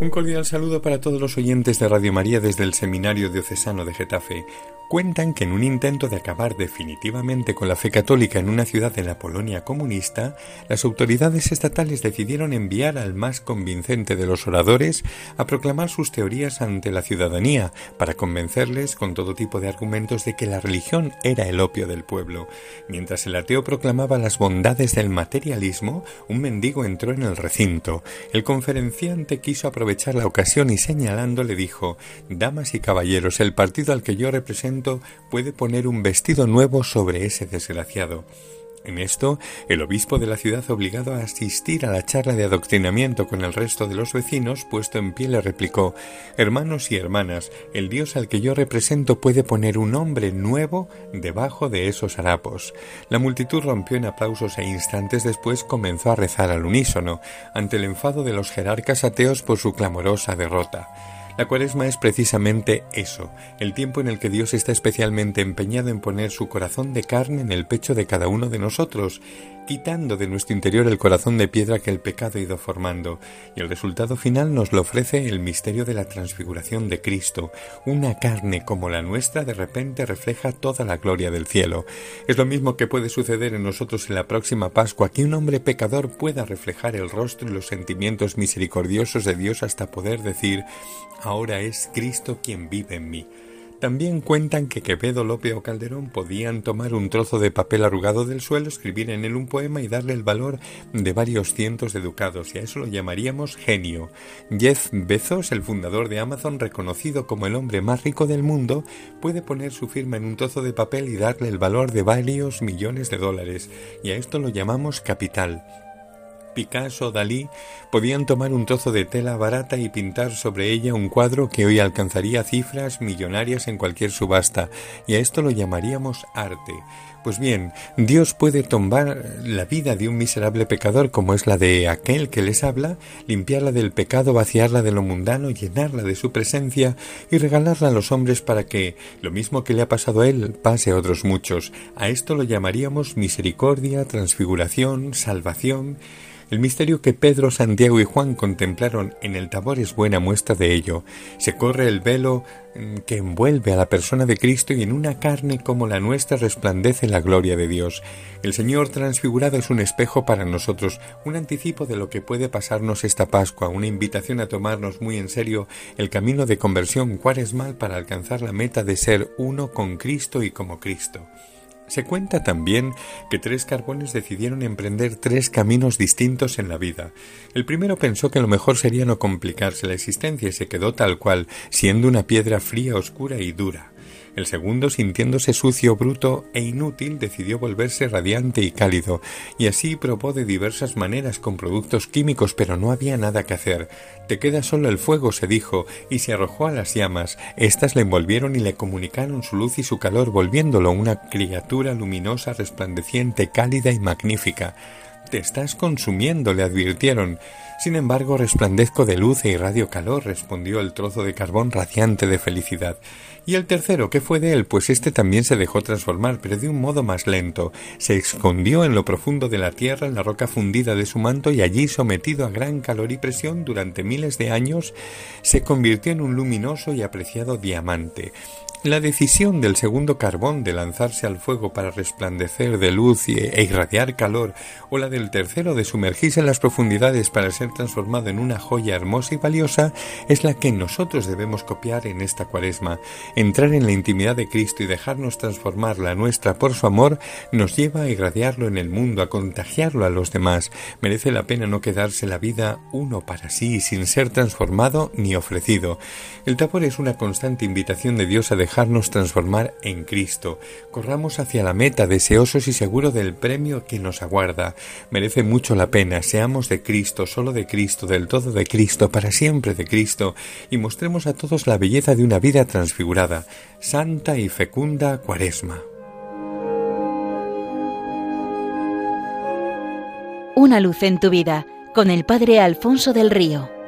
Un cordial saludo para todos los oyentes de Radio María desde el Seminario Diocesano de Getafe. Cuentan que en un intento de acabar definitivamente con la fe católica en una ciudad de la Polonia comunista, las autoridades estatales decidieron enviar al más convincente de los oradores a proclamar sus teorías ante la ciudadanía, para convencerles con todo tipo de argumentos de que la religión era el opio del pueblo. Mientras el ateo proclamaba las bondades del materialismo, un mendigo entró en el recinto. El conferenciante quiso aprovechar la ocasión y señalando le dijo Damas y caballeros, el partido al que yo represento puede poner un vestido nuevo sobre ese desgraciado. En esto, el obispo de la ciudad, obligado a asistir a la charla de adoctrinamiento con el resto de los vecinos, puesto en pie, le replicó Hermanos y hermanas, el Dios al que yo represento puede poner un hombre nuevo debajo de esos harapos. La multitud rompió en aplausos e instantes después comenzó a rezar al unísono, ante el enfado de los jerarcas ateos por su clamorosa derrota. La cuaresma es precisamente eso, el tiempo en el que Dios está especialmente empeñado en poner su corazón de carne en el pecho de cada uno de nosotros, quitando de nuestro interior el corazón de piedra que el pecado ha ido formando, y el resultado final nos lo ofrece el misterio de la transfiguración de Cristo. Una carne como la nuestra de repente refleja toda la gloria del cielo. Es lo mismo que puede suceder en nosotros en la próxima Pascua, que un hombre pecador pueda reflejar el rostro y los sentimientos misericordiosos de Dios hasta poder decir, ahora es Cristo quien vive en mí. También cuentan que Quevedo, Lope o Calderón podían tomar un trozo de papel arrugado del suelo, escribir en él un poema y darle el valor de varios cientos de ducados, y a eso lo llamaríamos genio. Jeff Bezos, el fundador de Amazon, reconocido como el hombre más rico del mundo, puede poner su firma en un trozo de papel y darle el valor de varios millones de dólares, y a esto lo llamamos capital. Picasso, Dalí podían tomar un trozo de tela barata y pintar sobre ella un cuadro que hoy alcanzaría cifras millonarias en cualquier subasta, y a esto lo llamaríamos arte. Pues bien, Dios puede tomar la vida de un miserable pecador como es la de aquel que les habla, limpiarla del pecado, vaciarla de lo mundano, llenarla de su presencia y regalarla a los hombres para que, lo mismo que le ha pasado a él, pase a otros muchos. A esto lo llamaríamos misericordia, transfiguración, salvación, el misterio que Pedro, Santiago y Juan contemplaron en el Tabor es buena muestra de ello. Se corre el velo que envuelve a la persona de Cristo y en una carne como la nuestra resplandece la gloria de Dios. El Señor transfigurado es un espejo para nosotros, un anticipo de lo que puede pasarnos esta Pascua, una invitación a tomarnos muy en serio el camino de conversión cuaresmal para alcanzar la meta de ser uno con Cristo y como Cristo. Se cuenta también que tres carbones decidieron emprender tres caminos distintos en la vida. El primero pensó que lo mejor sería no complicarse la existencia y se quedó tal cual, siendo una piedra fría, oscura y dura. El segundo, sintiéndose sucio, bruto e inútil, decidió volverse radiante y cálido, y así probó de diversas maneras con productos químicos, pero no había nada que hacer. Te queda solo el fuego, se dijo, y se arrojó a las llamas. Estas le envolvieron y le comunicaron su luz y su calor, volviéndolo una criatura luminosa, resplandeciente, cálida y magnífica. Te estás consumiendo, le advirtieron. Sin embargo, resplandezco de luz e irradio calor, respondió el trozo de carbón radiante de felicidad. Y el tercero, ¿qué fue de él? Pues este también se dejó transformar, pero de un modo más lento. Se escondió en lo profundo de la tierra, en la roca fundida de su manto, y allí, sometido a gran calor y presión durante miles de años, se convirtió en un luminoso y apreciado diamante. La decisión del segundo carbón de lanzarse al fuego para resplandecer de luz e irradiar calor, o la del tercero de sumergirse en las profundidades para ser transformado en una joya hermosa y valiosa, es la que nosotros debemos copiar en esta cuaresma. Entrar en la intimidad de Cristo y dejarnos transformar la nuestra por su amor nos lleva a irradiarlo en el mundo, a contagiarlo a los demás. Merece la pena no quedarse la vida uno para sí, sin ser transformado ni ofrecido. El tabor es una constante invitación de Dios a dejarnos transformar en Cristo. Corramos hacia la meta, deseosos y seguros del premio que nos aguarda. Merece mucho la pena, seamos de Cristo, solo de Cristo, del todo de Cristo, para siempre de Cristo, y mostremos a todos la belleza de una vida transfigurada, santa y fecunda cuaresma. Una luz en tu vida, con el Padre Alfonso del Río.